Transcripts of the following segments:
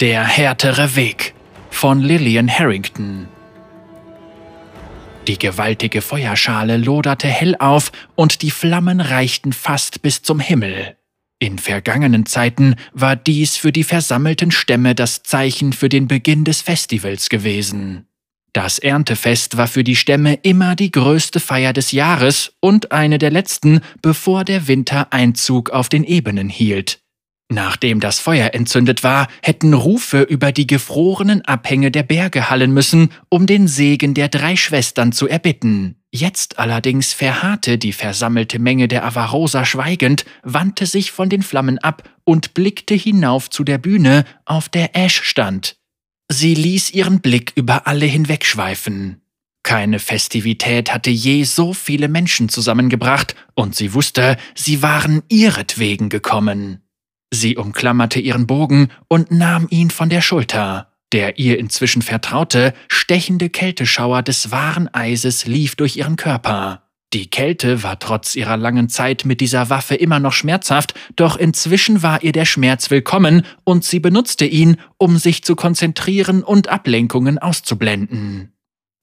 Der härtere Weg von Lillian Harrington. Die gewaltige Feuerschale loderte hell auf und die Flammen reichten fast bis zum Himmel. In vergangenen Zeiten war dies für die versammelten Stämme das Zeichen für den Beginn des Festivals gewesen. Das Erntefest war für die Stämme immer die größte Feier des Jahres und eine der letzten, bevor der Winter Einzug auf den Ebenen hielt. Nachdem das Feuer entzündet war, hätten Rufe über die gefrorenen Abhänge der Berge hallen müssen, um den Segen der drei Schwestern zu erbitten. Jetzt allerdings verharrte die versammelte Menge der Avarosa schweigend, wandte sich von den Flammen ab und blickte hinauf zu der Bühne, auf der Ash stand. Sie ließ ihren Blick über alle hinwegschweifen. Keine Festivität hatte je so viele Menschen zusammengebracht, und sie wusste, sie waren ihretwegen gekommen. Sie umklammerte ihren Bogen und nahm ihn von der Schulter. Der ihr inzwischen vertraute, stechende Kälteschauer des wahren Eises lief durch ihren Körper. Die Kälte war trotz ihrer langen Zeit mit dieser Waffe immer noch schmerzhaft, doch inzwischen war ihr der Schmerz willkommen und sie benutzte ihn, um sich zu konzentrieren und Ablenkungen auszublenden.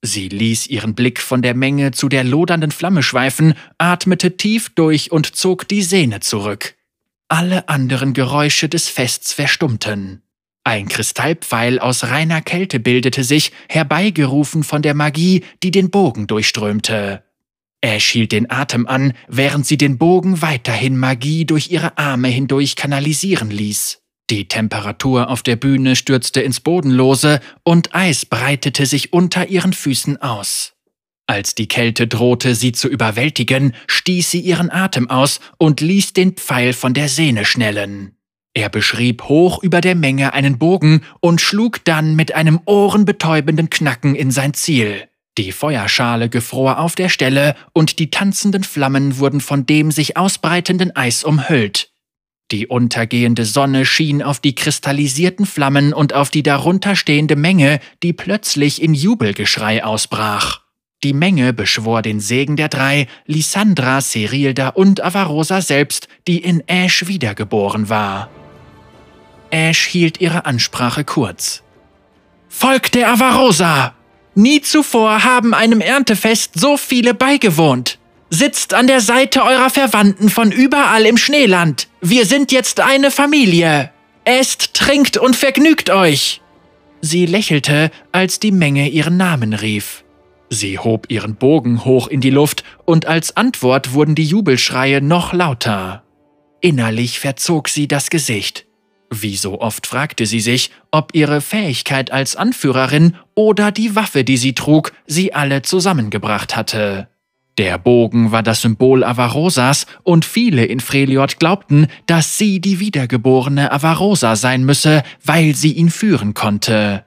Sie ließ ihren Blick von der Menge zu der lodernden Flamme schweifen, atmete tief durch und zog die Sehne zurück. Alle anderen Geräusche des Fests verstummten. Ein Kristallpfeil aus reiner Kälte bildete sich, herbeigerufen von der Magie, die den Bogen durchströmte. Ash hielt den Atem an, während sie den Bogen weiterhin Magie durch ihre Arme hindurch kanalisieren ließ. Die Temperatur auf der Bühne stürzte ins Bodenlose und Eis breitete sich unter ihren Füßen aus. Als die Kälte drohte, sie zu überwältigen, stieß sie ihren Atem aus und ließ den Pfeil von der Sehne schnellen. Er beschrieb hoch über der Menge einen Bogen und schlug dann mit einem ohrenbetäubenden Knacken in sein Ziel. Die Feuerschale gefror auf der Stelle und die tanzenden Flammen wurden von dem sich ausbreitenden Eis umhüllt. Die untergehende Sonne schien auf die kristallisierten Flammen und auf die darunter stehende Menge, die plötzlich in Jubelgeschrei ausbrach. Die Menge beschwor den Segen der drei, Lysandra, Serilda und Avarosa selbst, die in Ash wiedergeboren war. Ash hielt ihre Ansprache kurz. Volk der Avarosa! Nie zuvor haben einem Erntefest so viele beigewohnt. Sitzt an der Seite eurer Verwandten von überall im Schneeland. Wir sind jetzt eine Familie. Esst, trinkt und vergnügt euch. Sie lächelte, als die Menge ihren Namen rief. Sie hob ihren Bogen hoch in die Luft, und als Antwort wurden die Jubelschreie noch lauter. Innerlich verzog sie das Gesicht. Wie so oft fragte sie sich, ob ihre Fähigkeit als Anführerin oder die Waffe, die sie trug, sie alle zusammengebracht hatte. Der Bogen war das Symbol Avarosas und viele in Freljord glaubten, dass sie die wiedergeborene Avarosa sein müsse, weil sie ihn führen konnte.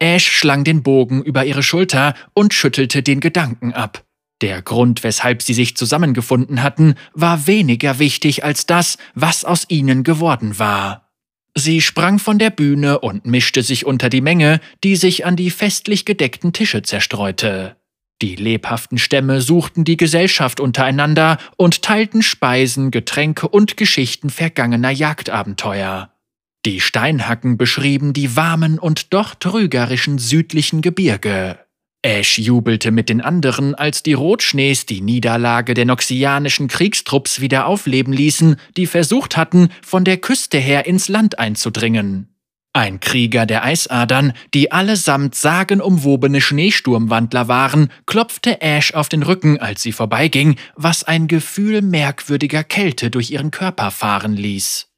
Ash schlang den Bogen über ihre Schulter und schüttelte den Gedanken ab. Der Grund, weshalb sie sich zusammengefunden hatten, war weniger wichtig als das, was aus ihnen geworden war. Sie sprang von der Bühne und mischte sich unter die Menge, die sich an die festlich gedeckten Tische zerstreute. Die lebhaften Stämme suchten die Gesellschaft untereinander und teilten Speisen, Getränke und Geschichten vergangener Jagdabenteuer. Die Steinhacken beschrieben die warmen und doch trügerischen südlichen Gebirge. Ash jubelte mit den anderen, als die Rotschnees die Niederlage der noxianischen Kriegstrupps wieder aufleben ließen, die versucht hatten, von der Küste her ins Land einzudringen. Ein Krieger der Eisadern, die allesamt sagenumwobene Schneesturmwandler waren, klopfte Ash auf den Rücken, als sie vorbeiging, was ein Gefühl merkwürdiger Kälte durch ihren Körper fahren ließ.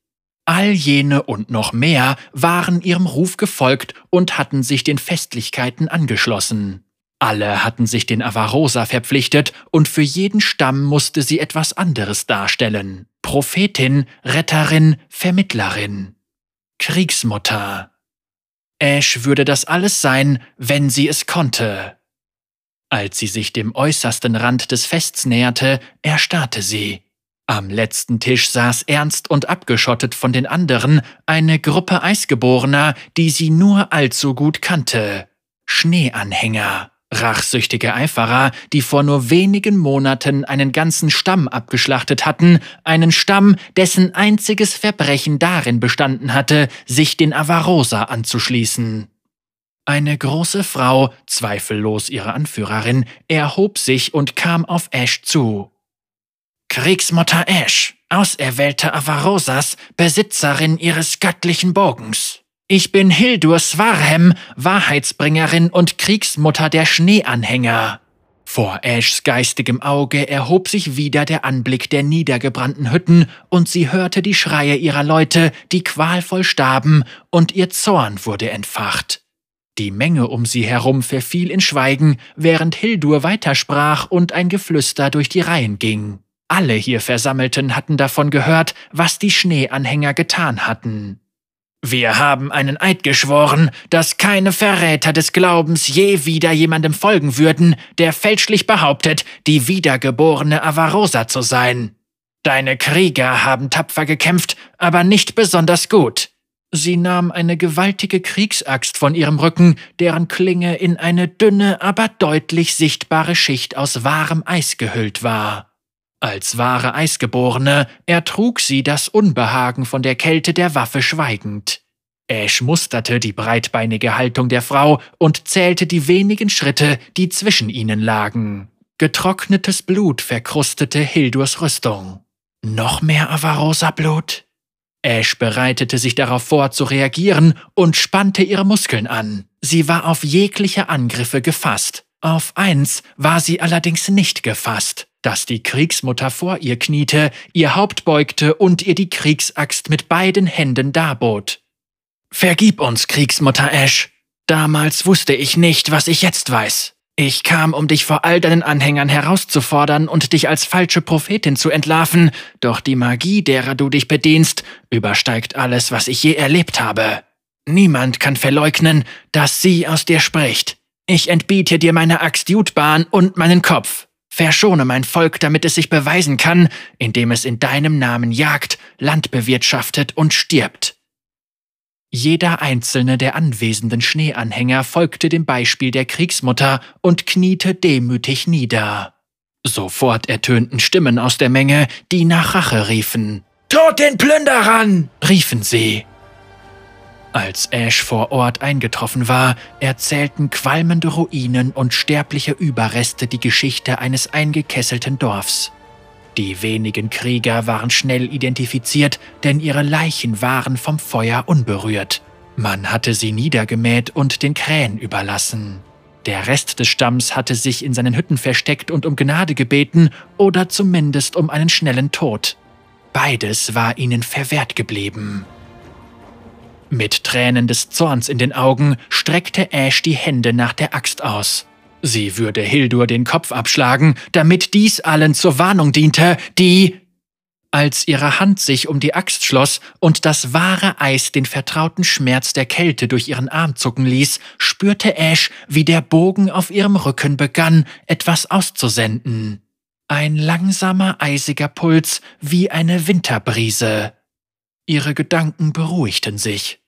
All jene und noch mehr waren ihrem Ruf gefolgt und hatten sich den Festlichkeiten angeschlossen. Alle hatten sich den Avarosa verpflichtet und für jeden Stamm musste sie etwas anderes darstellen. Prophetin, Retterin, Vermittlerin. Kriegsmutter. Ash würde das alles sein, wenn sie es konnte. Als sie sich dem äußersten Rand des Fests näherte, erstarrte sie. Am letzten Tisch saß ernst und abgeschottet von den anderen eine Gruppe Eisgeborener, die sie nur allzu gut kannte. Schneeanhänger. Rachsüchtige Eiferer, die vor nur wenigen Monaten einen ganzen Stamm abgeschlachtet hatten, einen Stamm, dessen einziges Verbrechen darin bestanden hatte, sich den Avarosa anzuschließen. Eine große Frau, zweifellos ihre Anführerin, erhob sich und kam auf Ash zu. Kriegsmutter Ash, auserwählte Avarosas, Besitzerin ihres göttlichen Bogens. Ich bin Hildur Svarhem, Wahrheitsbringerin und Kriegsmutter der Schneeanhänger. Vor Ashs geistigem Auge erhob sich wieder der Anblick der niedergebrannten Hütten, und sie hörte die Schreie ihrer Leute, die qualvoll starben, und ihr Zorn wurde entfacht. Die Menge um sie herum verfiel in Schweigen, während Hildur weitersprach und ein Geflüster durch die Reihen ging. Alle hier Versammelten hatten davon gehört, was die Schneeanhänger getan hatten. Wir haben einen Eid geschworen, dass keine Verräter des Glaubens je wieder jemandem folgen würden, der fälschlich behauptet, die wiedergeborene Avarosa zu sein. Deine Krieger haben tapfer gekämpft, aber nicht besonders gut. Sie nahm eine gewaltige Kriegsaxt von ihrem Rücken, deren Klinge in eine dünne, aber deutlich sichtbare Schicht aus wahrem Eis gehüllt war. Als wahre Eisgeborene ertrug sie das Unbehagen von der Kälte der Waffe schweigend. Ash musterte die breitbeinige Haltung der Frau und zählte die wenigen Schritte, die zwischen ihnen lagen. Getrocknetes Blut verkrustete Hildurs Rüstung. Noch mehr Avarosa-Blut? Ash bereitete sich darauf vor, zu reagieren und spannte ihre Muskeln an. Sie war auf jegliche Angriffe gefasst. Auf eins war sie allerdings nicht gefasst dass die Kriegsmutter vor ihr kniete, ihr Haupt beugte und ihr die Kriegsaxt mit beiden Händen darbot. Vergib uns, Kriegsmutter Ash. Damals wusste ich nicht, was ich jetzt weiß. Ich kam, um dich vor all deinen Anhängern herauszufordern und dich als falsche Prophetin zu entlarven, doch die Magie, derer du dich bedienst, übersteigt alles, was ich je erlebt habe. Niemand kann verleugnen, dass sie aus dir spricht. Ich entbiete dir meine Axt Jutbahn und meinen Kopf. Verschone mein Volk, damit es sich beweisen kann, indem es in deinem Namen jagt, Land bewirtschaftet und stirbt. Jeder einzelne der anwesenden Schneeanhänger folgte dem Beispiel der Kriegsmutter und kniete demütig nieder. Sofort ertönten Stimmen aus der Menge, die nach Rache riefen. Tod den Plünderern! riefen sie. Als Ash vor Ort eingetroffen war, erzählten qualmende Ruinen und sterbliche Überreste die Geschichte eines eingekesselten Dorfs. Die wenigen Krieger waren schnell identifiziert, denn ihre Leichen waren vom Feuer unberührt. Man hatte sie niedergemäht und den Krähen überlassen. Der Rest des Stamms hatte sich in seinen Hütten versteckt und um Gnade gebeten oder zumindest um einen schnellen Tod. Beides war ihnen verwehrt geblieben. Mit Tränen des Zorns in den Augen streckte Ash die Hände nach der Axt aus. Sie würde Hildur den Kopf abschlagen, damit dies allen zur Warnung diente, die... Als ihre Hand sich um die Axt schloss und das wahre Eis den vertrauten Schmerz der Kälte durch ihren Arm zucken ließ, spürte Ash, wie der Bogen auf ihrem Rücken begann, etwas auszusenden. Ein langsamer, eisiger Puls wie eine Winterbrise. Ihre Gedanken beruhigten sich.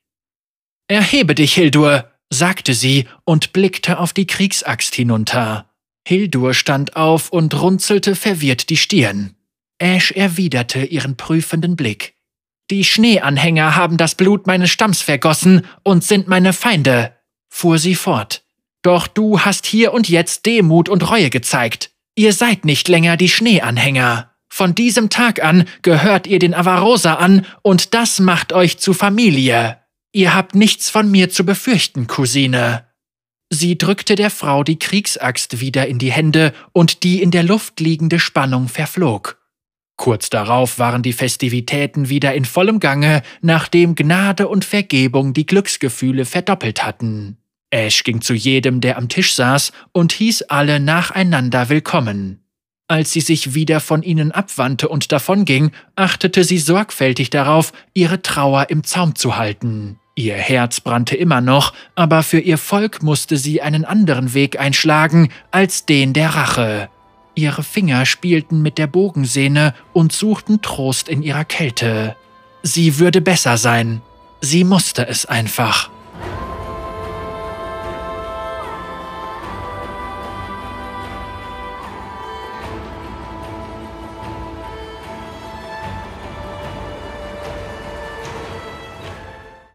Erhebe dich, Hildur, sagte sie und blickte auf die Kriegsaxt hinunter. Hildur stand auf und runzelte verwirrt die Stirn. Ash erwiderte ihren prüfenden Blick. Die Schneeanhänger haben das Blut meines Stamms vergossen und sind meine Feinde, fuhr sie fort. Doch du hast hier und jetzt Demut und Reue gezeigt. Ihr seid nicht länger die Schneeanhänger. Von diesem Tag an gehört ihr den Avarosa an und das macht euch zu Familie. Ihr habt nichts von mir zu befürchten, Cousine. Sie drückte der Frau die Kriegsaxt wieder in die Hände und die in der Luft liegende Spannung verflog. Kurz darauf waren die Festivitäten wieder in vollem Gange, nachdem Gnade und Vergebung die Glücksgefühle verdoppelt hatten. Ash ging zu jedem, der am Tisch saß, und hieß alle nacheinander willkommen. Als sie sich wieder von ihnen abwandte und davonging, achtete sie sorgfältig darauf, ihre Trauer im Zaum zu halten. Ihr Herz brannte immer noch, aber für ihr Volk musste sie einen anderen Weg einschlagen als den der Rache. Ihre Finger spielten mit der Bogensehne und suchten Trost in ihrer Kälte. Sie würde besser sein. Sie musste es einfach.